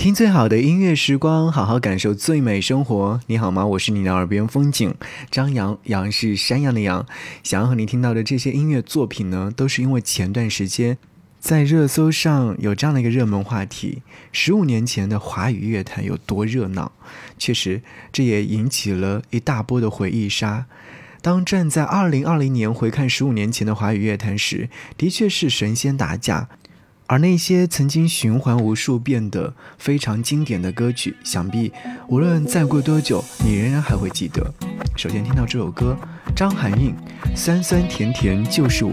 听最好的音乐时光，好好感受最美生活。你好吗？我是你的耳边风景张扬，杨是山羊的羊。想要和你听到的这些音乐作品呢，都是因为前段时间在热搜上有这样的一个热门话题：十五年前的华语乐坛有多热闹？确实，这也引起了一大波的回忆杀。当站在二零二零年回看十五年前的华语乐坛时，的确是神仙打架。而那些曾经循环无数遍的非常经典的歌曲，想必无论再过多久，你仍然还会记得。首先听到这首歌，张含韵，《酸酸甜甜就是我》。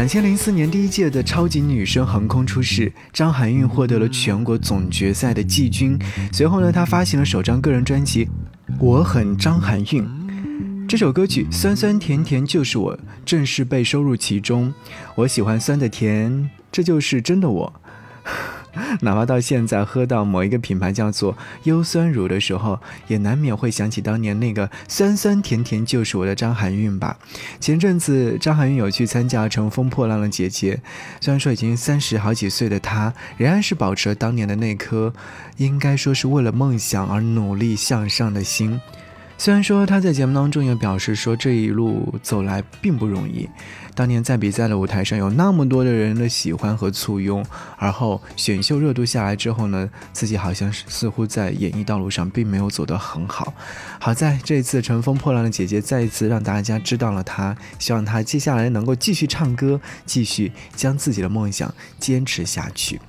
两千零四年第一届的超级女声横空出世，张含韵获得了全国总决赛的季军。随后呢，她发行了首张个人专辑《我很张含韵》，这首歌曲酸酸甜甜就是我，正式被收入其中。我喜欢酸的甜，这就是真的我。哪怕到现在喝到某一个品牌叫做优酸乳的时候，也难免会想起当年那个酸酸甜甜就是我的张含韵吧。前阵子张含韵有去参加《乘风破浪的姐姐》，虽然说已经三十好几岁的她，仍然是保持了当年的那颗，应该说是为了梦想而努力向上的心。虽然说他在节目当中也表示说这一路走来并不容易，当年在比赛的舞台上有那么多的人的喜欢和簇拥，而后选秀热度下来之后呢，自己好像是似乎在演艺道路上并没有走得很好。好在这次乘风破浪的姐姐再一次让大家知道了她，希望她接下来能够继续唱歌，继续将自己的梦想坚持下去。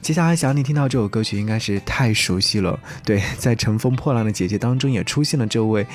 接下来想要你听到这首歌曲，应该是太熟悉了。对，在《乘风破浪的姐姐》当中也出现了这位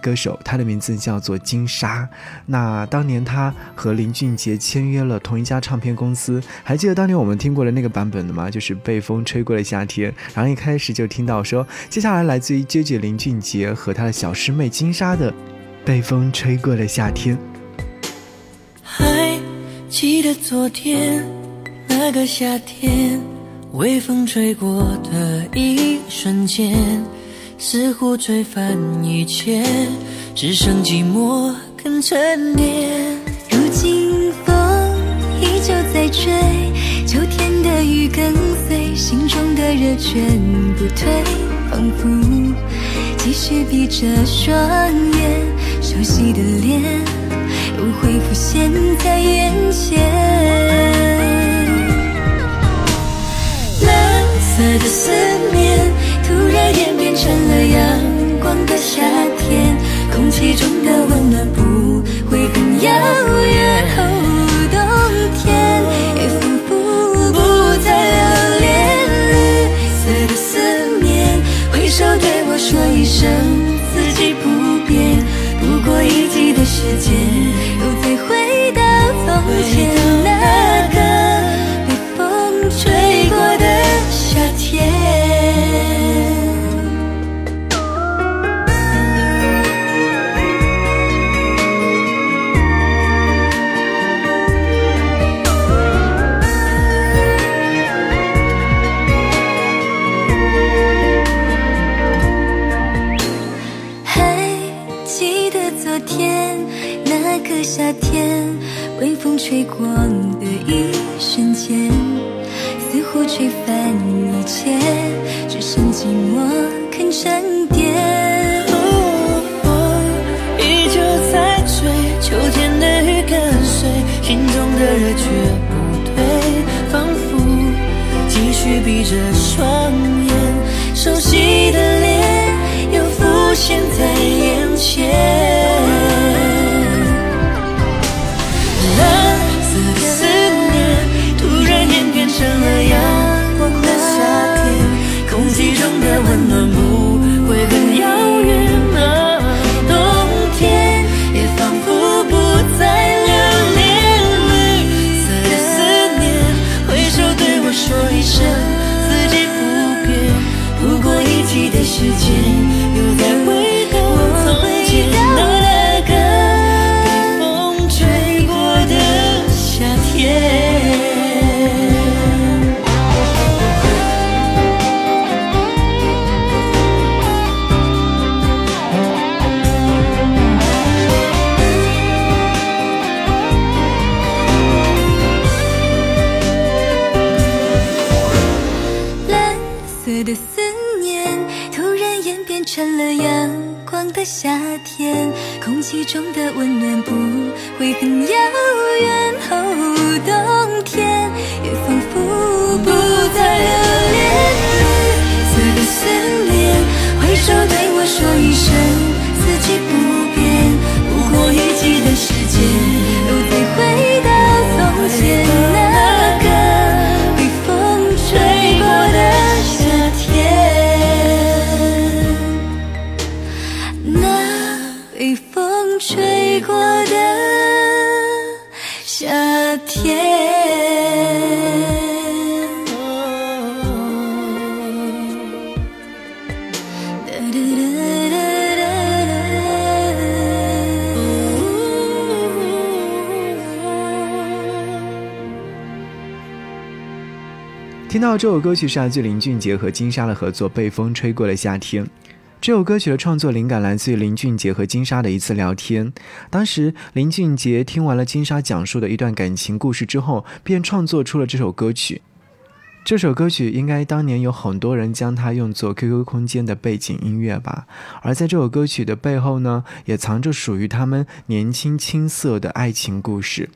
歌手，她的名字叫做金莎。那当年她和林俊杰签约了同一家唱片公司，还记得当年我们听过的那个版本的吗？就是《被风吹过的夏天》。然后一开始就听到说，接下来来自于 JJ 林俊杰和他的小师妹金莎的《被风吹过的夏天》。还记得昨天那个夏天。微风吹过的一瞬间，似乎吹翻一切，只剩寂寞跟沉淀。如今风依旧在吹，秋天的雨跟随，心中的热全不退，仿佛继续闭着双眼，熟悉的脸又会浮现在眼前。色的思念突然演变成了阳光的夏天，空气中的温暖不会很遥远。冬天也仿佛不再留恋。绿色的思念，挥手对我说一声光的一瞬间，似乎吹翻一切，只剩寂寞肯沉淀。风依旧在吹，秋天的雨跟随，心中的热却不退，仿佛继续闭着双眼，熟悉的脸又浮现在成了阳光的夏天，空气中的温暖不会很遥远。哦，冬天也仿佛不再留恋。绿色的思念，挥手对我说一声四季不变。不过一季的时间，又再回到从前风吹过的夏天。听到这首歌曲是来自林俊杰和金莎的合作《被风吹过的夏天》。这首歌曲的创作灵感来自于林俊杰和金莎的一次聊天。当时林俊杰听完了金莎讲述的一段感情故事之后，便创作出了这首歌曲。这首歌曲应该当年有很多人将它用作 QQ 空间的背景音乐吧。而在这首歌曲的背后呢，也藏着属于他们年轻青涩的爱情故事。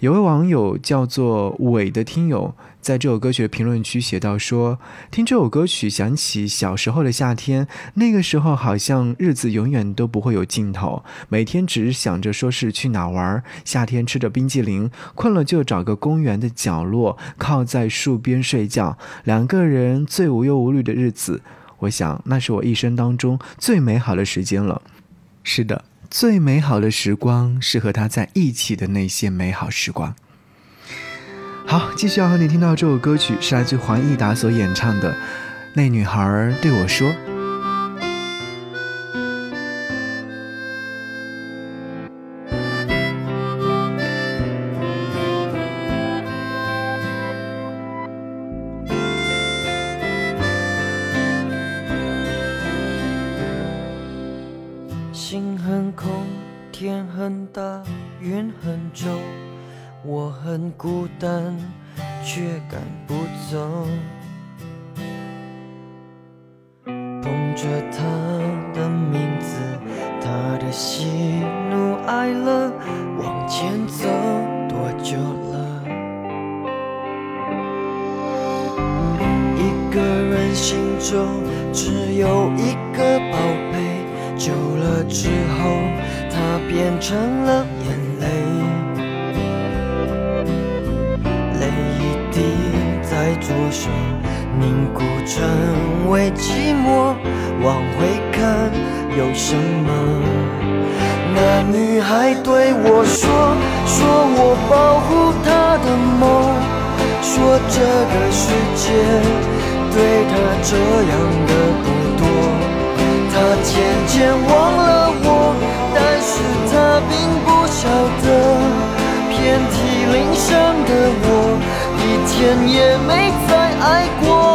有位网友叫做伟的听友，在这首歌曲的评论区写道说：“听这首歌曲，想起小时候的夏天，那个时候好像日子永远都不会有尽头，每天只想着说是去哪玩。夏天吃着冰激凌，困了就找个公园的角落，靠在树边睡觉，两个人最无忧无虑的日子。我想，那是我一生当中最美好的时间了。”是的。最美好的时光是和他在一起的那些美好时光。好，继续要和你听到这首歌曲，是来自黄义达所演唱的《那女孩对我说》。捧着他的名字，他的喜怒哀乐，往前走多久了？一个人心中只有一个宝贝，久了之后，它变成了眼泪。泪一滴在左手凝固成为寂寞，往回看有什么？那女孩对我说，说我保护她的梦，说这个世界对她这样的不多。她渐渐忘了我，但是她并不晓得，遍体鳞伤的我。一天也没再爱过。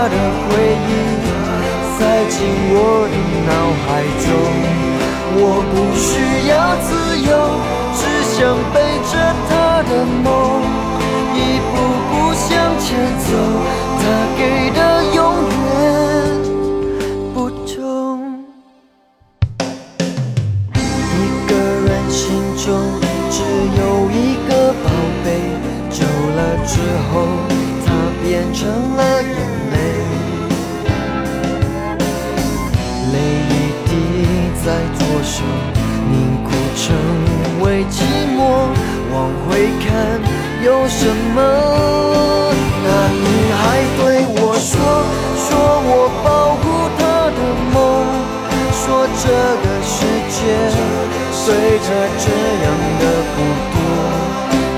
他的回忆，塞进我的脑海中。我不需要自由，只想背着他的梦，个世界。对他这样的不多，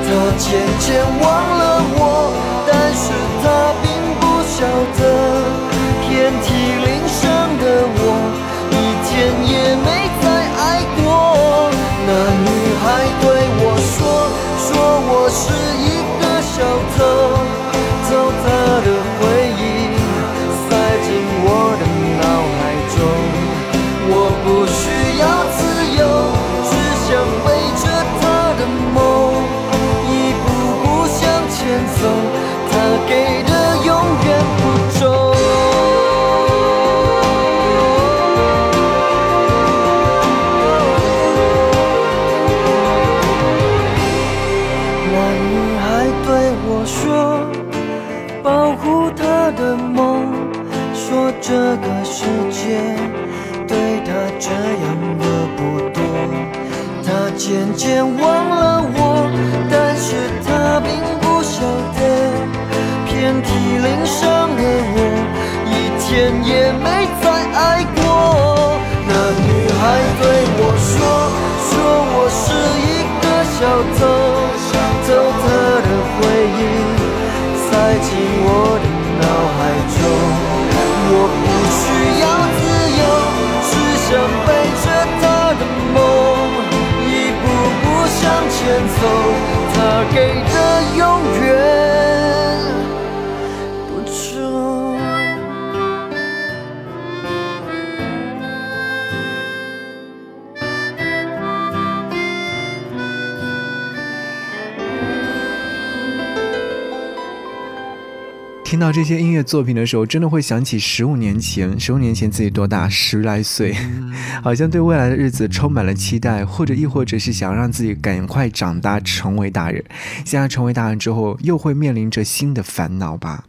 他渐渐忘了我，但是他并不晓得，遍体鳞伤的我，一天也没再爱过。那女孩对我说，说我是一个小，偷给的永远不重。那女孩对我说，保护她的梦，说这个世界对她这样的不多。他渐渐忘了我，天也没再爱过。那女孩对我说，说我是一个小偷，偷到这些音乐作品的时候，真的会想起十五年前，十五年前自己多大，十来岁，好像对未来的日子充满了期待，或者亦或者是想让自己赶快长大，成为大人。现在成为大人之后，又会面临着新的烦恼吧。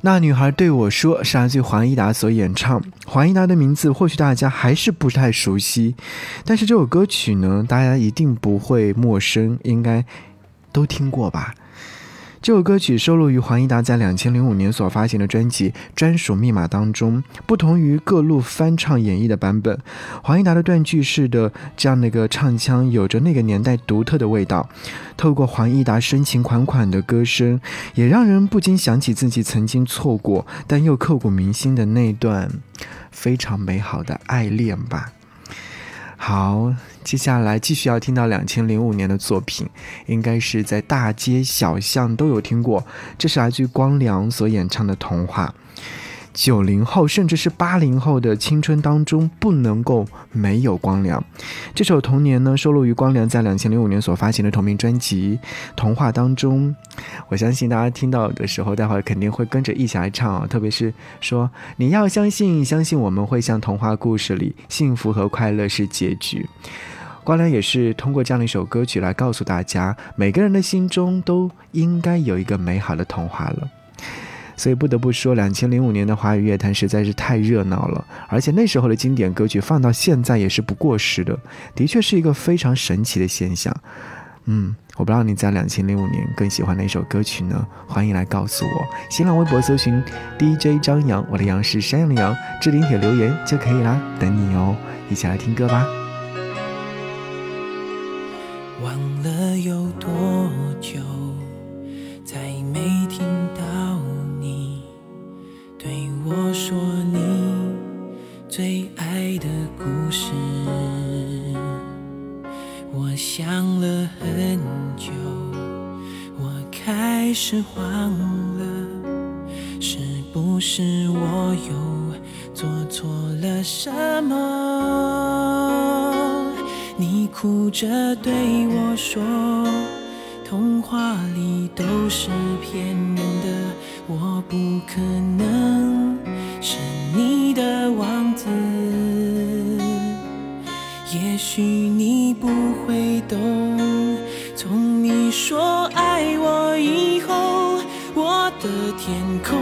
那女孩对我说：“是来自黄义达所演唱。黄义达的名字或许大家还是不太熟悉，但是这首歌曲呢，大家一定不会陌生，应该都听过吧。”这首歌曲收录于黄义达在两千零五年所发行的专辑《专属密码》当中。不同于各路翻唱演绎的版本，黄义达的断句式的这样的一个唱腔，有着那个年代独特的味道。透过黄义达深情款款的歌声，也让人不禁想起自己曾经错过但又刻骨铭心的那段非常美好的爱恋吧。好，接下来继续要听到两千零五年的作品，应该是在大街小巷都有听过。这是来自于光良所演唱的《童话》。九零后甚至是八零后的青春当中，不能够没有光良。这首《童年》呢，收录于光良在两千零五年所发行的同名专辑《童话》当中。我相信大家听到的时候，待会儿肯定会跟着一起来唱啊！特别是说你要相信，相信我们会像童话故事里，幸福和快乐是结局。光良也是通过这样的一首歌曲来告诉大家，每个人的心中都应该有一个美好的童话了。所以不得不说，两千零五年的华语乐坛实在是太热闹了，而且那时候的经典歌曲放到现在也是不过时的，的确是一个非常神奇的现象。嗯，我不知道你在两千零五年更喜欢哪首歌曲呢？欢迎来告诉我，新浪微博搜寻 DJ 张扬，我的杨是山羊的羊，置顶帖留言就可以啦，等你哦，一起来听歌吧。忘了有多久，着对我说，童话里都是骗人的，我不可能是你的王子。也许你不会懂，从你说爱我以后，我的天空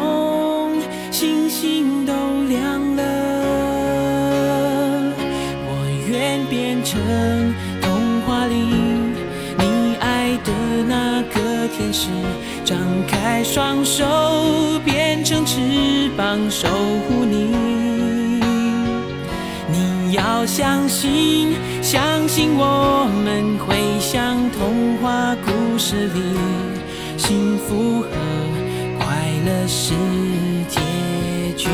开双手变成翅膀守护你。你要相信，相信我们会像童话故事里，幸福和快乐是结局。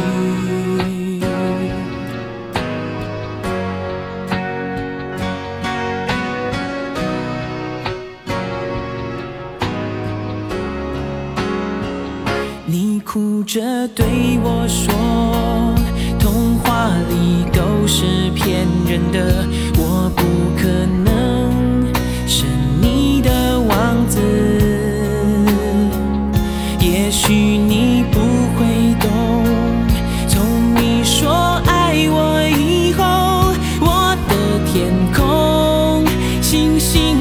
着对我说，童话里都是骗人的，我不可能是你的王子。也许你不会懂，从你说爱我以后，我的天空星星